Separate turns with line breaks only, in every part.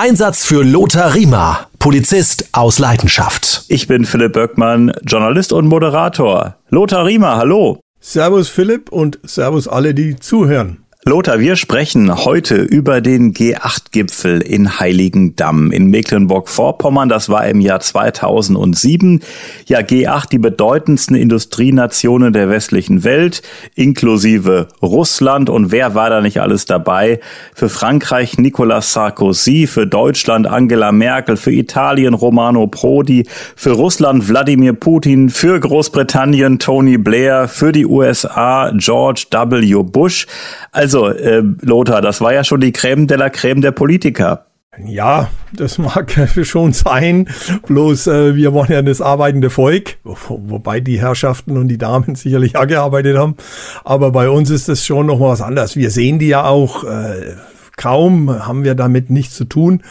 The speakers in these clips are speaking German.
Einsatz für Lothar Riemer, Polizist aus Leidenschaft.
Ich bin Philipp Böckmann, Journalist und Moderator. Lothar Riemer, hallo.
Servus Philipp und Servus alle, die zuhören.
Lothar, wir sprechen heute über den G8-Gipfel in Heiligendamm in Mecklenburg-Vorpommern. Das war im Jahr 2007. Ja, G8, die bedeutendsten Industrienationen der westlichen Welt, inklusive Russland. Und wer war da nicht alles dabei? Für Frankreich Nicolas Sarkozy, für Deutschland Angela Merkel, für Italien Romano Prodi, für Russland Wladimir Putin, für Großbritannien Tony Blair, für die USA George W. Bush. Also also, äh, Lothar, das war ja schon die Creme de la Creme der Politiker.
Ja, das mag schon sein. Bloß äh, wir waren ja das arbeitende Volk, wobei die Herrschaften und die Damen sicherlich auch gearbeitet haben. Aber bei uns ist das schon noch was anderes. Wir sehen die ja auch. Äh, kaum haben wir damit nichts zu tun.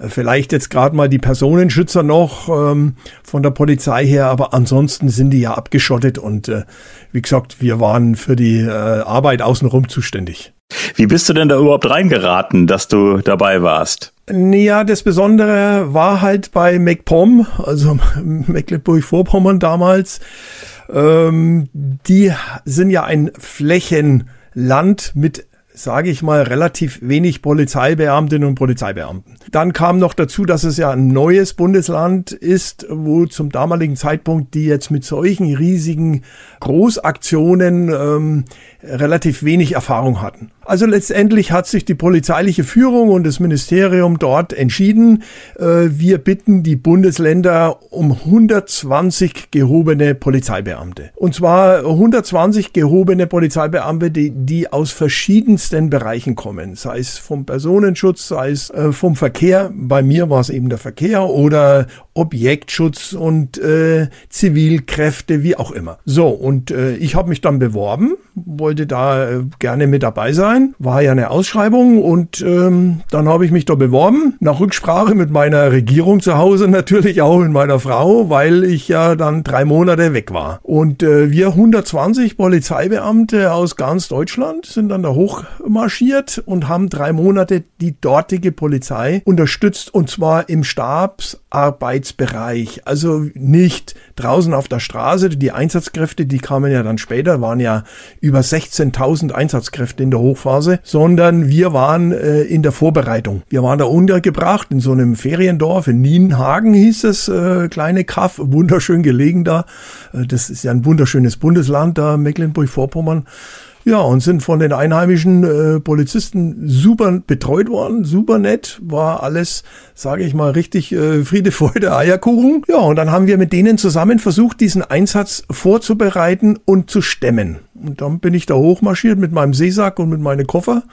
Äh, vielleicht jetzt gerade mal die Personenschützer noch ähm, von der Polizei her, aber ansonsten sind die ja abgeschottet und äh, wie gesagt, wir waren für die äh, Arbeit außenrum zuständig.
Wie bist du denn da überhaupt reingeraten, dass du dabei warst?
Ja, das Besondere war halt bei MacPom, also Mecklenburg-Vorpommern damals. Ähm, die sind ja ein Flächenland mit sage ich mal, relativ wenig Polizeibeamtinnen und Polizeibeamten. Dann kam noch dazu, dass es ja ein neues Bundesland ist, wo zum damaligen Zeitpunkt die jetzt mit solchen riesigen Großaktionen ähm, relativ wenig Erfahrung hatten. Also letztendlich hat sich die polizeiliche Führung und das Ministerium dort entschieden, äh, wir bitten die Bundesländer um 120 gehobene Polizeibeamte. Und zwar 120 gehobene Polizeibeamte, die, die aus verschiedensten Bereichen kommen, sei es vom Personenschutz, sei es äh, vom Verkehr, bei mir war es eben der Verkehr oder Objektschutz und äh, Zivilkräfte, wie auch immer. So, und äh, ich habe mich dann beworben, wollte da äh, gerne mit dabei sein. War ja eine Ausschreibung und ähm, dann habe ich mich da beworben, nach Rücksprache mit meiner Regierung zu Hause natürlich auch mit meiner Frau, weil ich ja dann drei Monate weg war. Und äh, wir 120 Polizeibeamte aus ganz Deutschland sind dann da hochmarschiert und haben drei Monate die dortige Polizei unterstützt und zwar im Stabsarbeit Arbeitsbereich, also nicht draußen auf der Straße. Die Einsatzkräfte, die kamen ja dann später, waren ja über 16.000 Einsatzkräfte in der Hochphase, sondern wir waren äh, in der Vorbereitung. Wir waren da untergebracht in so einem Feriendorf in Nienhagen hieß es, äh, kleine Kaff, wunderschön gelegen da. Äh, das ist ja ein wunderschönes Bundesland da, Mecklenburg-Vorpommern. Ja, und sind von den einheimischen äh, Polizisten super betreut worden, super nett, war alles, sage ich mal, richtig äh, Friede, Freude, Eierkuchen. Ja, und dann haben wir mit denen zusammen versucht, diesen Einsatz vorzubereiten und zu stemmen. Und dann bin ich da hochmarschiert mit meinem Seesack und mit meinen Koffer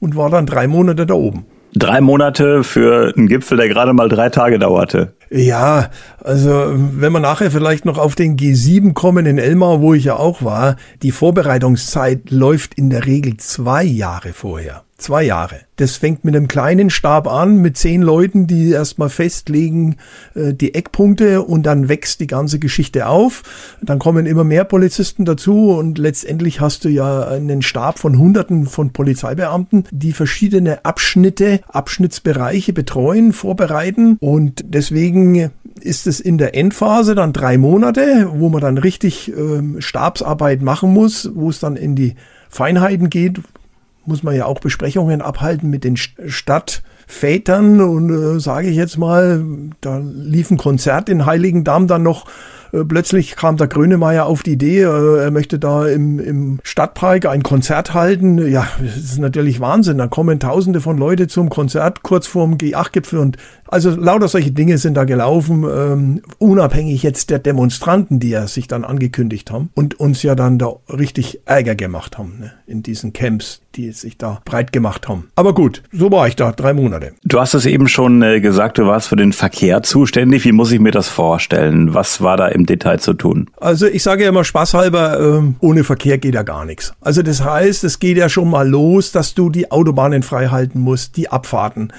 und war dann drei Monate da oben.
Drei Monate für einen Gipfel, der gerade mal drei Tage dauerte.
Ja, also wenn wir nachher vielleicht noch auf den G7 kommen in Elmar, wo ich ja auch war, die Vorbereitungszeit läuft in der Regel zwei Jahre vorher. Zwei Jahre. Das fängt mit einem kleinen Stab an, mit zehn Leuten, die erstmal festlegen äh, die Eckpunkte und dann wächst die ganze Geschichte auf. Dann kommen immer mehr Polizisten dazu und letztendlich hast du ja einen Stab von Hunderten von Polizeibeamten, die verschiedene Abschnitte, Abschnittsbereiche betreuen, vorbereiten und deswegen ist es in der Endphase dann drei Monate, wo man dann richtig ähm, Stabsarbeit machen muss, wo es dann in die Feinheiten geht, muss man ja auch Besprechungen abhalten mit den Stadtvätern. Und äh, sage ich jetzt mal, da lief ein Konzert in Heiligendamm dann noch plötzlich kam der Grönemeyer auf die Idee, äh, er möchte da im, im Stadtpark ein Konzert halten. Ja, das ist natürlich Wahnsinn. Da kommen tausende von Leute zum Konzert kurz vorm G8-Gipfel und also lauter solche Dinge sind da gelaufen, ähm, unabhängig jetzt der Demonstranten, die ja sich dann angekündigt haben und uns ja dann da richtig Ärger gemacht haben ne, in diesen Camps, die sich da breit gemacht haben. Aber gut, so war ich da, drei Monate.
Du hast es eben schon äh, gesagt, du warst für den Verkehr zuständig. Wie muss ich mir das vorstellen? Was war da im Detail zu tun?
Also ich sage ja immer spaßhalber, äh, ohne Verkehr geht ja gar nichts. Also das heißt, es geht ja schon mal los, dass du die Autobahnen frei halten musst, die Abfahrten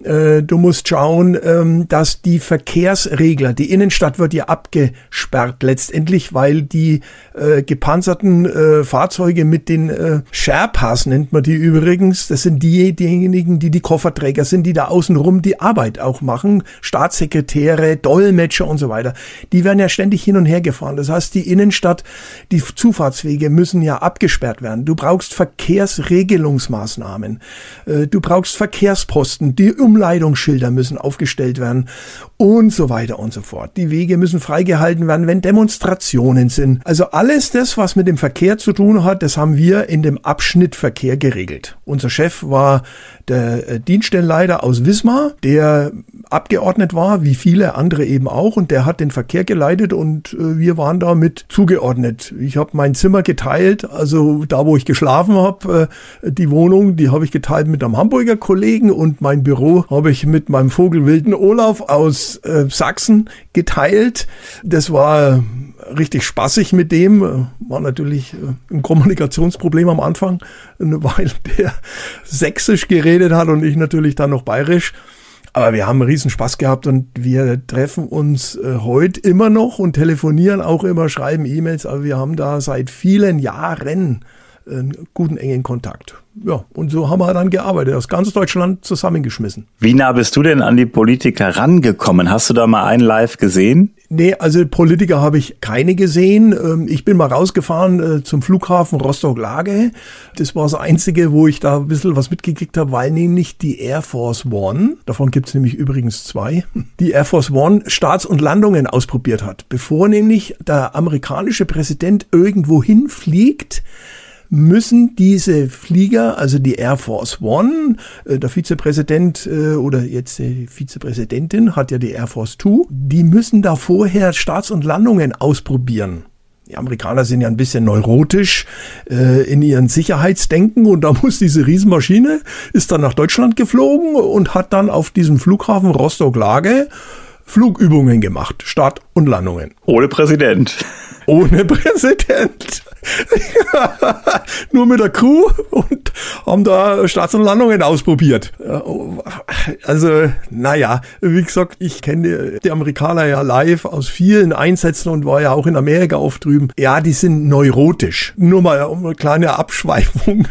du musst schauen, ähm, dass die Verkehrsregler, die Innenstadt wird ja abgesperrt letztendlich, weil die äh, gepanzerten äh, Fahrzeuge mit den äh, Sherpas nennt man die übrigens, das sind die, diejenigen, die die Kofferträger sind, die da außenrum die Arbeit auch machen, Staatssekretäre, Dolmetscher und so weiter. Die werden ja ständig hin und her gefahren. Das heißt, die Innenstadt, die Zufahrtswege müssen ja abgesperrt werden. Du brauchst Verkehrsregelungsmaßnahmen. Äh, du brauchst Verkehrsposten, die Umleitungsschilder müssen aufgestellt werden und so weiter und so fort. Die Wege müssen freigehalten werden, wenn Demonstrationen sind. Also alles das, was mit dem Verkehr zu tun hat, das haben wir in dem Abschnittverkehr geregelt. Unser Chef war der äh, Dienststellenleiter aus Wismar, der abgeordnet war, wie viele andere eben auch, und der hat den Verkehr geleitet und äh, wir waren da mit zugeordnet. Ich habe mein Zimmer geteilt, also da, wo ich geschlafen habe, äh, die Wohnung, die habe ich geteilt mit einem Hamburger Kollegen und mein Büro habe ich mit meinem Vogelwilden Olaf aus äh, Sachsen geteilt. Das war richtig spaßig mit dem. War natürlich äh, ein Kommunikationsproblem am Anfang, weil der sächsisch geredet hat und ich natürlich dann noch bayerisch. Aber wir haben einen riesen Spaß gehabt und wir treffen uns äh, heute immer noch und telefonieren auch immer, schreiben E-Mails. Aber wir haben da seit vielen Jahren einen guten engen Kontakt. Ja, und so haben wir dann gearbeitet, aus ganz Deutschland zusammengeschmissen.
Wie nah bist du denn an die Politiker rangekommen? Hast du da mal einen live gesehen?
Nee, also Politiker habe ich keine gesehen. Ähm, ich bin mal rausgefahren äh, zum Flughafen Rostock-Lage. Das war das Einzige, wo ich da ein bisschen was mitgekriegt habe, weil nämlich die Air Force One, davon gibt es nämlich übrigens zwei, die Air Force One Starts und Landungen ausprobiert hat. Bevor nämlich der amerikanische Präsident irgendwo hinfliegt, müssen diese Flieger, also die Air Force One, äh, der Vizepräsident äh, oder jetzt die Vizepräsidentin hat ja die Air Force Two, die müssen da vorher Starts und Landungen ausprobieren. Die Amerikaner sind ja ein bisschen neurotisch äh, in ihren Sicherheitsdenken und da muss diese Riesenmaschine, ist dann nach Deutschland geflogen und hat dann auf diesem Flughafen Rostock-Lage Flugübungen gemacht, Start und Landungen.
Ohne Präsident.
Ohne Präsident. Nur mit der Crew und haben da Starts und Landungen ausprobiert. Also, naja, wie gesagt, ich kenne die Amerikaner ja live aus vielen Einsätzen und war ja auch in Amerika oft drüben. Ja, die sind neurotisch. Nur mal eine kleine Abschweifung.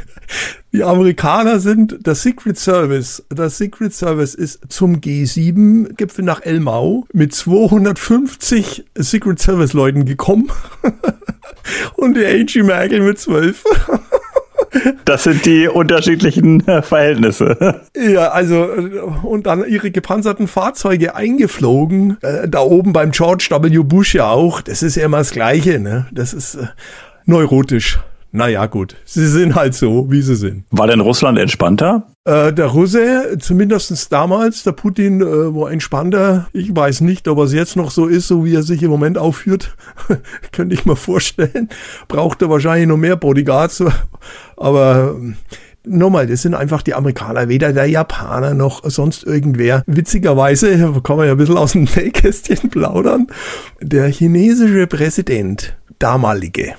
Die Amerikaner sind der Secret Service. Der Secret Service ist zum G7-Gipfel nach Elmau mit 250 Secret Service Leuten gekommen. Und die Angie Merkel mit 12.
Das sind die unterschiedlichen äh, Verhältnisse.
Ja, also äh, und dann ihre gepanzerten Fahrzeuge eingeflogen. Äh, da oben beim George W. Bush ja auch. Das ist ja immer das Gleiche, ne? Das ist neurotisch naja gut, sie sind halt so, wie sie sind.
War denn Russland entspannter?
Äh, der Russe, zumindestens damals, der Putin äh, war entspannter. Ich weiß nicht, ob er es jetzt noch so ist, so wie er sich im Moment aufführt. Könnte ich mir vorstellen. Braucht er wahrscheinlich noch mehr Bodyguards. Aber ähm, Nochmal, das sind einfach die Amerikaner, weder der Japaner noch sonst irgendwer. Witzigerweise, kann man ja ein bisschen aus dem Nähkästchen plaudern, der chinesische Präsident, damalige,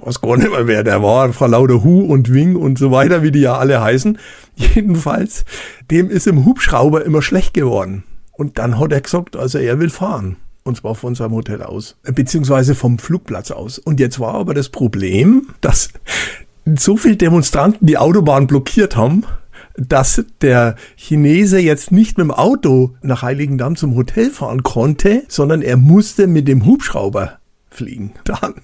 weiß gar nicht mehr, wer der war, Frau lauter Hu und Wing und so weiter, wie die ja alle heißen. Jedenfalls, dem ist im Hubschrauber immer schlecht geworden. Und dann hat er gesagt, also er will fahren. Und zwar von seinem Hotel aus, beziehungsweise vom Flugplatz aus. Und jetzt war aber das Problem, dass so viele Demonstranten die Autobahn blockiert haben, dass der Chinese jetzt nicht mit dem Auto nach Heiligendamm zum Hotel fahren konnte, sondern er musste mit dem Hubschrauber fliegen. Dann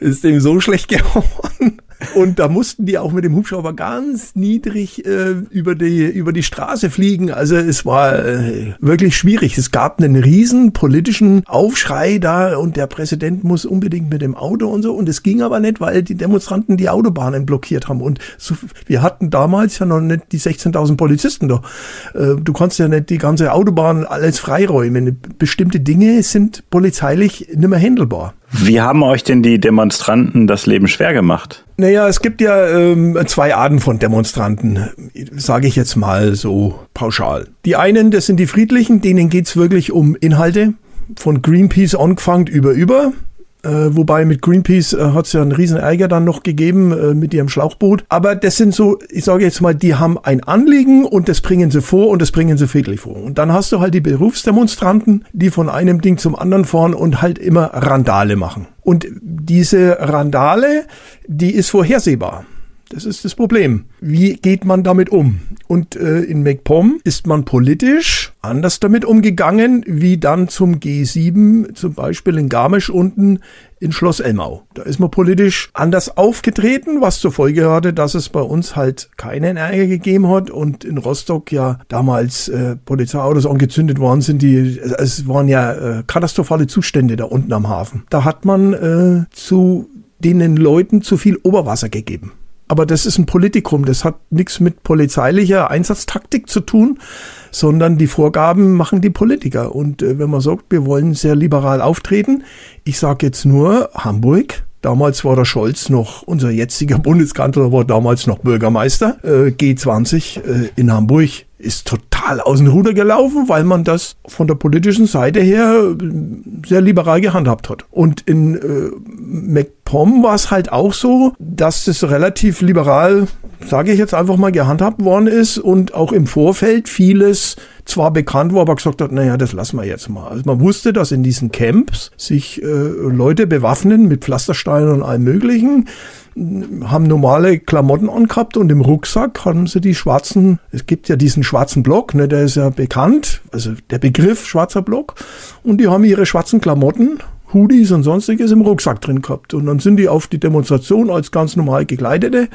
ist dem so schlecht geworden, und da mussten die auch mit dem Hubschrauber ganz niedrig äh, über, die, über die Straße fliegen. Also es war äh, wirklich schwierig. Es gab einen riesen politischen Aufschrei da und der Präsident muss unbedingt mit dem Auto und so. Und es ging aber nicht, weil die Demonstranten die Autobahnen blockiert haben. Und so, wir hatten damals ja noch nicht die 16.000 Polizisten da. Äh, du kannst ja nicht die ganze Autobahn alles freiräumen. Bestimmte Dinge sind polizeilich nicht mehr handelbar.
Wie haben euch denn die Demonstranten das Leben schwer gemacht?
Naja, es gibt ja ähm, zwei Arten von Demonstranten, sage ich jetzt mal so pauschal. Die einen, das sind die Friedlichen, denen geht's wirklich um Inhalte, von Greenpeace angefangen über über. Äh, wobei mit Greenpeace äh, hat es ja einen riesen Ärger dann noch gegeben äh, mit ihrem Schlauchboot. Aber das sind so, ich sage jetzt mal, die haben ein Anliegen und das bringen sie vor und das bringen sie friedlich vor. Und dann hast du halt die Berufsdemonstranten, die von einem Ding zum anderen fahren und halt immer Randale machen. Und diese Randale, die ist vorhersehbar. Das ist das Problem. Wie geht man damit um? Und äh, in MacPom ist man politisch anders damit umgegangen, wie dann zum G7, zum Beispiel in Garmisch unten in Schloss Elmau. Da ist man politisch anders aufgetreten, was zur Folge hatte, dass es bei uns halt keinen Ärger gegeben hat und in Rostock ja damals äh, Polizeiautos angezündet worden sind, die es waren ja äh, katastrophale Zustände da unten am Hafen. Da hat man äh, zu den Leuten zu viel Oberwasser gegeben. Aber das ist ein Politikum, das hat nichts mit polizeilicher Einsatztaktik zu tun, sondern die Vorgaben machen die Politiker. Und äh, wenn man sagt, wir wollen sehr liberal auftreten, ich sage jetzt nur Hamburg, Damals war der Scholz noch, unser jetziger Bundeskanzler war damals noch Bürgermeister. Äh, G20 äh, in Hamburg ist total aus dem Ruder gelaufen, weil man das von der politischen Seite her äh, sehr liberal gehandhabt hat. Und in äh, MacPom war es halt auch so, dass das relativ liberal, sage ich jetzt einfach mal, gehandhabt worden ist und auch im Vorfeld vieles zwar bekannt war, aber gesagt hat, naja, das lassen wir jetzt mal. Also man wusste, dass in diesen Camps sich äh, Leute bewaffnen mit Pflastersteinen und allem Möglichen, haben normale Klamotten angehabt und im Rucksack haben sie die schwarzen, es gibt ja diesen schwarzen Block, ne, der ist ja bekannt, also der Begriff schwarzer Block, und die haben ihre schwarzen Klamotten Hoodies und sonstiges im Rucksack drin gehabt. Und dann sind die auf die Demonstration als ganz normal gekleidete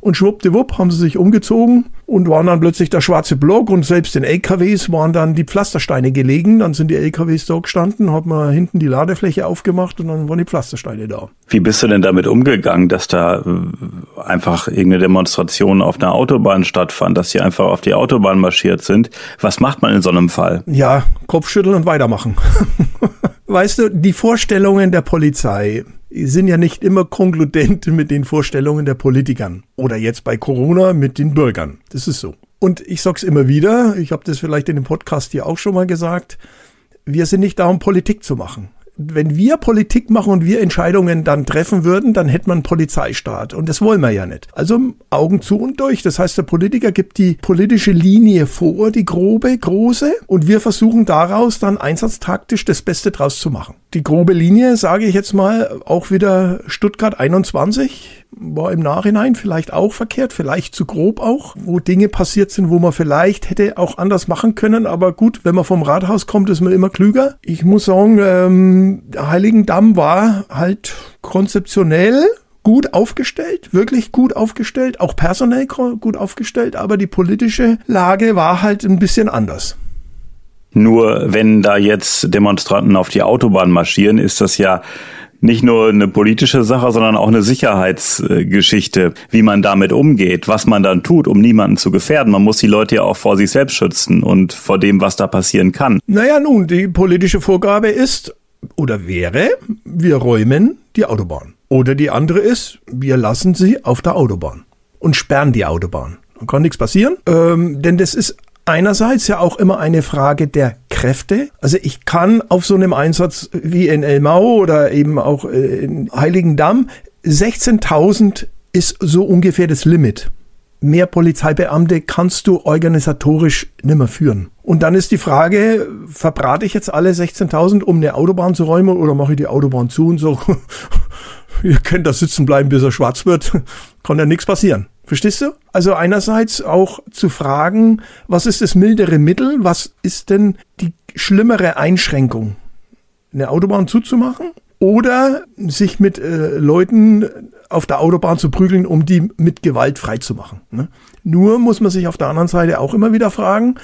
und schwuppdiwupp haben sie sich umgezogen und waren dann plötzlich der schwarze Block und selbst in LKWs waren dann die Pflastersteine gelegen. Dann sind die LKWs da gestanden, hat man hinten die Ladefläche aufgemacht und dann waren die Pflastersteine da.
Wie bist du denn damit umgegangen, dass da äh, einfach irgendeine Demonstration auf einer Autobahn stattfand, dass sie einfach auf die Autobahn marschiert sind? Was macht man in so einem Fall?
Ja, Kopfschütteln und weitermachen. weißt du, die Vorstellungen der Polizei, sind ja nicht immer konkludent mit den Vorstellungen der Politikern oder jetzt bei Corona mit den Bürgern. Das ist so. Und ich sag's immer wieder, ich habe das vielleicht in dem Podcast hier auch schon mal gesagt, wir sind nicht da, um Politik zu machen wenn wir Politik machen und wir Entscheidungen dann treffen würden, dann hätte man Polizeistaat. Und das wollen wir ja nicht. Also Augen zu und durch. Das heißt, der Politiker gibt die politische Linie vor, die grobe, große, und wir versuchen daraus dann einsatztaktisch das Beste draus zu machen. Die grobe Linie, sage ich jetzt mal, auch wieder Stuttgart 21, war im Nachhinein vielleicht auch verkehrt, vielleicht zu grob auch, wo Dinge passiert sind, wo man vielleicht hätte auch anders machen können. Aber gut, wenn man vom Rathaus kommt, ist man immer klüger. Ich muss sagen, ähm, Heiligendamm war halt konzeptionell gut aufgestellt, wirklich gut aufgestellt, auch personell gut aufgestellt, aber die politische Lage war halt ein bisschen anders.
Nur wenn da jetzt Demonstranten auf die Autobahn marschieren, ist das ja nicht nur eine politische Sache, sondern auch eine Sicherheitsgeschichte, wie man damit umgeht, was man dann tut, um niemanden zu gefährden. Man muss die Leute ja auch vor sich selbst schützen und vor dem, was da passieren kann.
Naja, nun, die politische Vorgabe ist oder wäre, wir räumen die Autobahn. Oder die andere ist, wir lassen sie auf der Autobahn und sperren die Autobahn. Dann kann nichts passieren, ähm, denn das ist einerseits ja auch immer eine Frage der Kräfte. Also ich kann auf so einem Einsatz wie in Elmau oder eben auch äh, in Heiligendamm 16.000 ist so ungefähr das Limit. Mehr Polizeibeamte kannst du organisatorisch nimmer führen. Und dann ist die Frage, verbrate ich jetzt alle 16.000, um eine Autobahn zu räumen oder mache ich die Autobahn zu und so, ihr könnt da sitzen bleiben, bis er schwarz wird, kann ja nichts passieren. Verstehst du? Also einerseits auch zu fragen, was ist das mildere Mittel? Was ist denn die schlimmere Einschränkung? Eine Autobahn zuzumachen oder sich mit äh, Leuten auf der Autobahn zu prügeln, um die mit Gewalt freizumachen. Ne? Nur muss man sich auf der anderen Seite auch immer wieder fragen,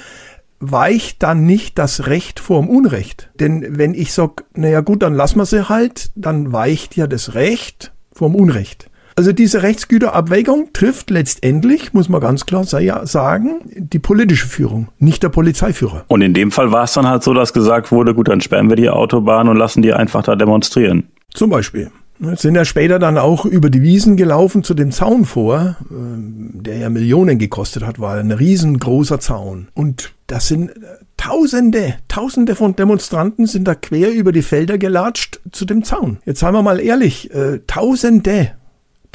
weicht dann nicht das Recht vorm Unrecht? Denn wenn ich sag, naja gut, dann lassen wir sie halt, dann weicht ja das Recht vorm Unrecht. Also diese Rechtsgüterabwägung trifft letztendlich, muss man ganz klar sagen, die politische Führung, nicht der Polizeiführer.
Und in dem Fall war es dann halt so, dass gesagt wurde, gut, dann sperren wir die Autobahn und lassen die einfach da demonstrieren.
Zum Beispiel. Sind ja später dann auch über die Wiesen gelaufen zu dem Zaun vor, ähm, der ja Millionen gekostet hat, war ein riesengroßer Zaun. Und das sind äh, Tausende, Tausende von Demonstranten sind da quer über die Felder gelatscht zu dem Zaun. Jetzt seien wir mal ehrlich, äh, Tausende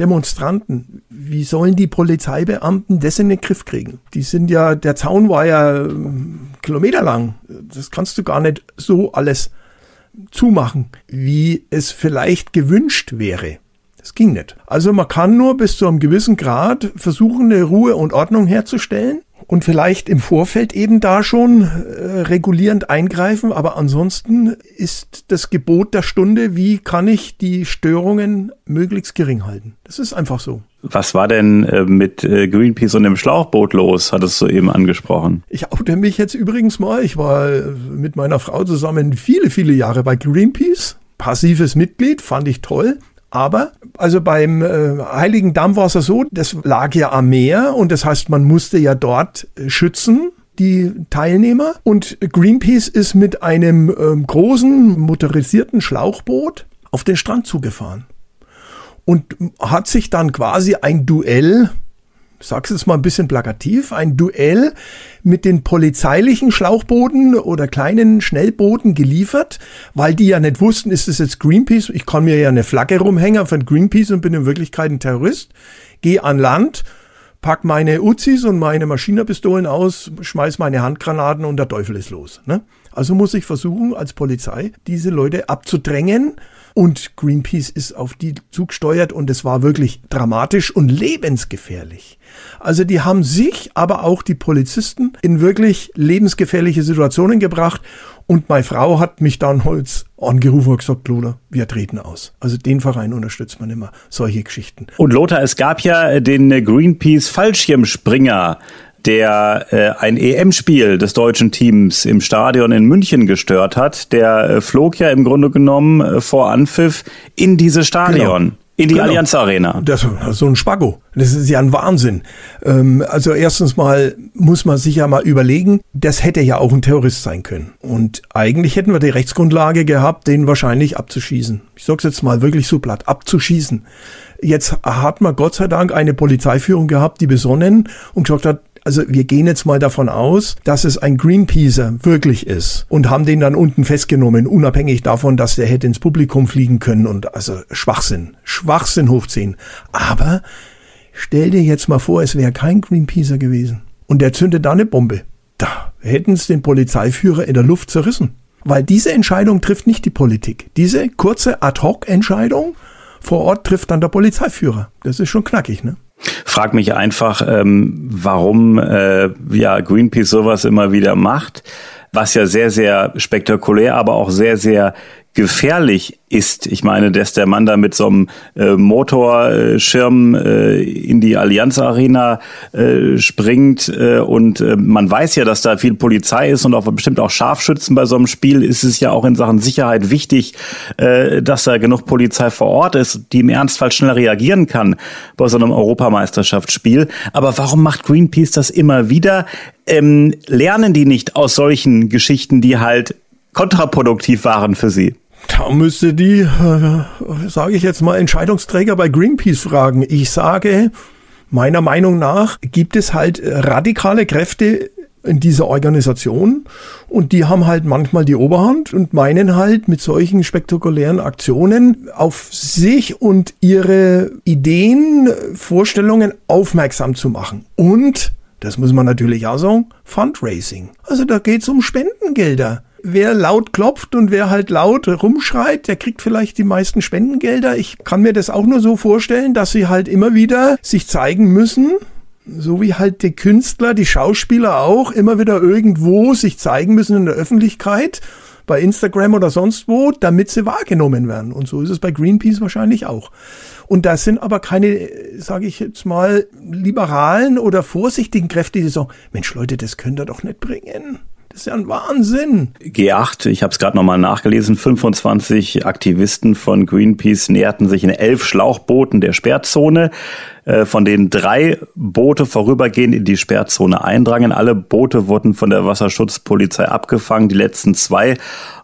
Demonstranten, wie sollen die Polizeibeamten das in den Griff kriegen? Die sind ja, der Zaun war ja ähm, kilometerlang. Das kannst du gar nicht so alles zumachen, wie es vielleicht gewünscht wäre. Das ging nicht. Also man kann nur bis zu einem gewissen Grad versuchen, eine Ruhe und Ordnung herzustellen und vielleicht im Vorfeld eben da schon äh, regulierend eingreifen. Aber ansonsten ist das Gebot der Stunde, wie kann ich die Störungen möglichst gering halten. Das ist einfach so.
Was war denn äh, mit äh, Greenpeace und dem Schlauchboot los, hattest du eben angesprochen?
Ich oute mich jetzt übrigens mal. Ich war äh, mit meiner Frau zusammen viele, viele Jahre bei Greenpeace. Passives Mitglied, fand ich toll. Aber also beim äh, Heiligen Damm war es ja so, das lag ja am Meer und das heißt, man musste ja dort äh, schützen die Teilnehmer. Und Greenpeace ist mit einem äh, großen motorisierten Schlauchboot auf den Strand zugefahren und hat sich dann quasi ein Duell sag's es mal ein bisschen plakativ, ein Duell mit den polizeilichen Schlauchbooten oder kleinen Schnellbooten geliefert, weil die ja nicht wussten, ist es jetzt Greenpeace? Ich kann mir ja eine Flagge rumhängen von Greenpeace und bin in Wirklichkeit ein Terrorist. Geh an Land, pack meine Uzis und meine Maschinerpistolen aus, schmeiß meine Handgranaten und der Teufel ist los. Ne? Also muss ich versuchen, als Polizei diese Leute abzudrängen und Greenpeace ist auf die zugesteuert und es war wirklich dramatisch und lebensgefährlich. Also die haben sich, aber auch die Polizisten in wirklich lebensgefährliche Situationen gebracht. Und meine Frau hat mich dann Holz angerufen und gesagt, Lothar, wir treten aus. Also den Verein unterstützt man immer, solche Geschichten.
Und Lothar, es gab ja den Greenpeace Fallschirmspringer der äh, ein EM-Spiel des deutschen Teams im Stadion in München gestört hat. Der äh, flog ja im Grunde genommen äh, vor Anpfiff in dieses Stadion. Genau. In die genau. Allianz Arena.
Das ist so ein Spago. Das ist ja ein Wahnsinn. Ähm, also erstens mal muss man sich ja mal überlegen, das hätte ja auch ein Terrorist sein können. Und eigentlich hätten wir die Rechtsgrundlage gehabt, den wahrscheinlich abzuschießen. Ich sag's jetzt mal wirklich so platt, abzuschießen. Jetzt hat man Gott sei Dank eine Polizeiführung gehabt, die besonnen und gesagt hat, also wir gehen jetzt mal davon aus, dass es ein Greenpeacer wirklich ist und haben den dann unten festgenommen, unabhängig davon, dass der hätte ins Publikum fliegen können und also Schwachsinn, Schwachsinn hochziehen. Aber stell dir jetzt mal vor, es wäre kein Greenpeacer gewesen und der zündet da eine Bombe. Da hätten es den Polizeiführer in der Luft zerrissen. Weil diese Entscheidung trifft nicht die Politik. Diese kurze Ad-Hoc-Entscheidung vor Ort trifft dann der Polizeiführer. Das ist schon knackig, ne?
Frag mich einfach, ähm, warum äh, ja Greenpeace sowas immer wieder macht, was ja sehr, sehr spektakulär, aber auch sehr, sehr gefährlich ist. Ich meine, dass der Mann da mit so einem äh, Motorschirm äh, in die Allianz Arena äh, springt äh, und äh, man weiß ja, dass da viel Polizei ist und auch bestimmt auch Scharfschützen bei so einem Spiel ist es ja auch in Sachen Sicherheit wichtig, äh, dass da genug Polizei vor Ort ist, die im Ernstfall schnell reagieren kann bei so einem Europameisterschaftsspiel. Aber warum macht Greenpeace das immer wieder? Ähm, lernen die nicht aus solchen Geschichten, die halt kontraproduktiv waren für sie?
Da müsste die, äh, sage ich jetzt mal, Entscheidungsträger bei Greenpeace fragen. Ich sage, meiner Meinung nach gibt es halt radikale Kräfte in dieser Organisation und die haben halt manchmal die Oberhand und meinen halt mit solchen spektakulären Aktionen auf sich und ihre Ideen, Vorstellungen aufmerksam zu machen. Und, das muss man natürlich auch sagen, Fundraising. Also da geht es um Spendengelder wer laut klopft und wer halt laut rumschreit, der kriegt vielleicht die meisten Spendengelder. Ich kann mir das auch nur so vorstellen, dass sie halt immer wieder sich zeigen müssen, so wie halt die Künstler, die Schauspieler auch immer wieder irgendwo sich zeigen müssen in der Öffentlichkeit, bei Instagram oder sonst wo, damit sie wahrgenommen werden. Und so ist es bei Greenpeace wahrscheinlich auch. Und das sind aber keine, sage ich jetzt mal, liberalen oder vorsichtigen Kräfte, die sagen, Mensch Leute, das könnt ihr doch nicht bringen. Das ist ja ein Wahnsinn.
G8, ich habe es gerade nochmal nachgelesen, 25 Aktivisten von Greenpeace näherten sich in elf Schlauchbooten der Sperrzone. Äh, von denen drei Boote vorübergehend in die Sperrzone eindrangen. Alle Boote wurden von der Wasserschutzpolizei abgefangen, die letzten zwei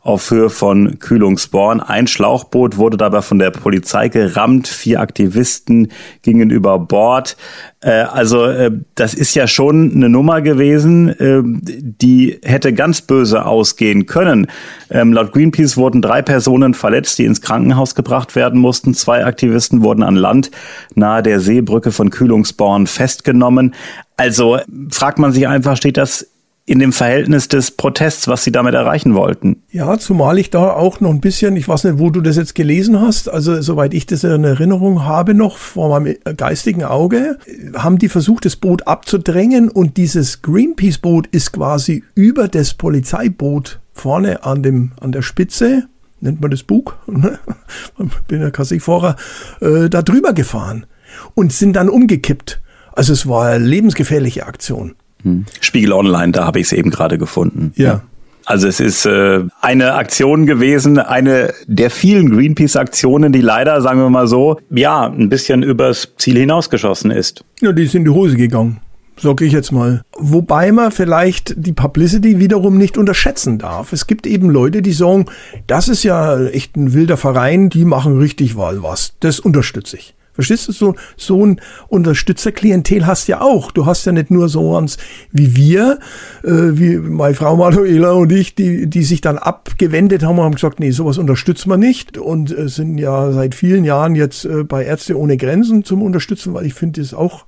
auf Höhe von Kühlungsborn. Ein Schlauchboot wurde dabei von der Polizei gerammt, vier Aktivisten gingen über Bord. Äh, also äh, das ist ja schon eine Nummer gewesen, die hätte ganz böse ausgehen können. Ähm, laut Greenpeace wurden drei Personen verletzt, die ins Krankenhaus gebracht werden mussten. Zwei Aktivisten wurden an Land nahe der Seebrücke von Kühlungsborn festgenommen. Also fragt man sich einfach, steht das in dem Verhältnis des Protests, was sie damit erreichen wollten.
Ja, zumal ich da auch noch ein bisschen, ich weiß nicht, wo du das jetzt gelesen hast, also soweit ich das in Erinnerung habe noch vor meinem geistigen Auge, haben die versucht, das Boot abzudrängen und dieses Greenpeace-Boot ist quasi über das Polizeiboot vorne an dem, an der Spitze, nennt man das Bug, ne? bin ja Kassikfahrer, äh, da drüber gefahren und sind dann umgekippt. Also es war eine lebensgefährliche Aktion.
Spiegel Online, da habe ich es eben gerade gefunden.
Ja.
Also es ist äh, eine Aktion gewesen, eine der vielen Greenpeace-Aktionen, die leider, sagen wir mal so, ja, ein bisschen übers Ziel hinausgeschossen ist.
Ja, die ist in die Hose gegangen. Sag ich jetzt mal. Wobei man vielleicht die Publicity wiederum nicht unterschätzen darf. Es gibt eben Leute, die sagen, das ist ja echt ein wilder Verein, die machen richtig was. Das unterstütze ich. Verstehst du, so, so ein Unterstützerklientel hast ja auch. Du hast ja nicht nur so eins wie wir, äh, wie meine Frau Manuela und ich, die, die sich dann abgewendet haben und haben gesagt, nee, sowas unterstützen wir nicht und äh, sind ja seit vielen Jahren jetzt äh, bei Ärzte ohne Grenzen zum Unterstützen, weil ich finde das auch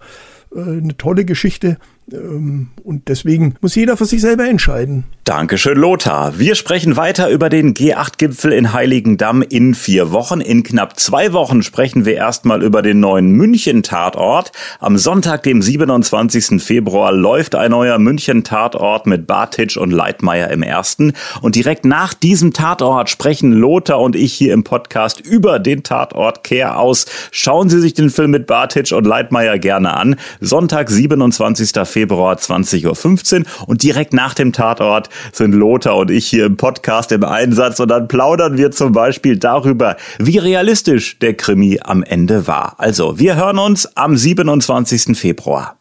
äh, eine tolle Geschichte. Ähm, und deswegen muss jeder für sich selber entscheiden.
Dankeschön, Lothar. Wir sprechen weiter über den G8-Gipfel in Heiligendamm in vier Wochen. In knapp zwei Wochen sprechen wir erstmal über den neuen München-Tatort. Am Sonntag, dem 27. Februar, läuft ein neuer München-Tatort mit Bartitsch und Leitmeier im ersten. Und direkt nach diesem Tatort sprechen Lothar und ich hier im Podcast über den Tatort Kehr aus. Schauen Sie sich den Film mit Bartitsch und Leitmeier gerne an. Sonntag, 27. Februar, 20.15 Uhr. Und direkt nach dem Tatort sind Lothar und ich hier im Podcast im Einsatz und dann plaudern wir zum Beispiel darüber, wie realistisch der Krimi am Ende war. Also, wir hören uns am 27. Februar.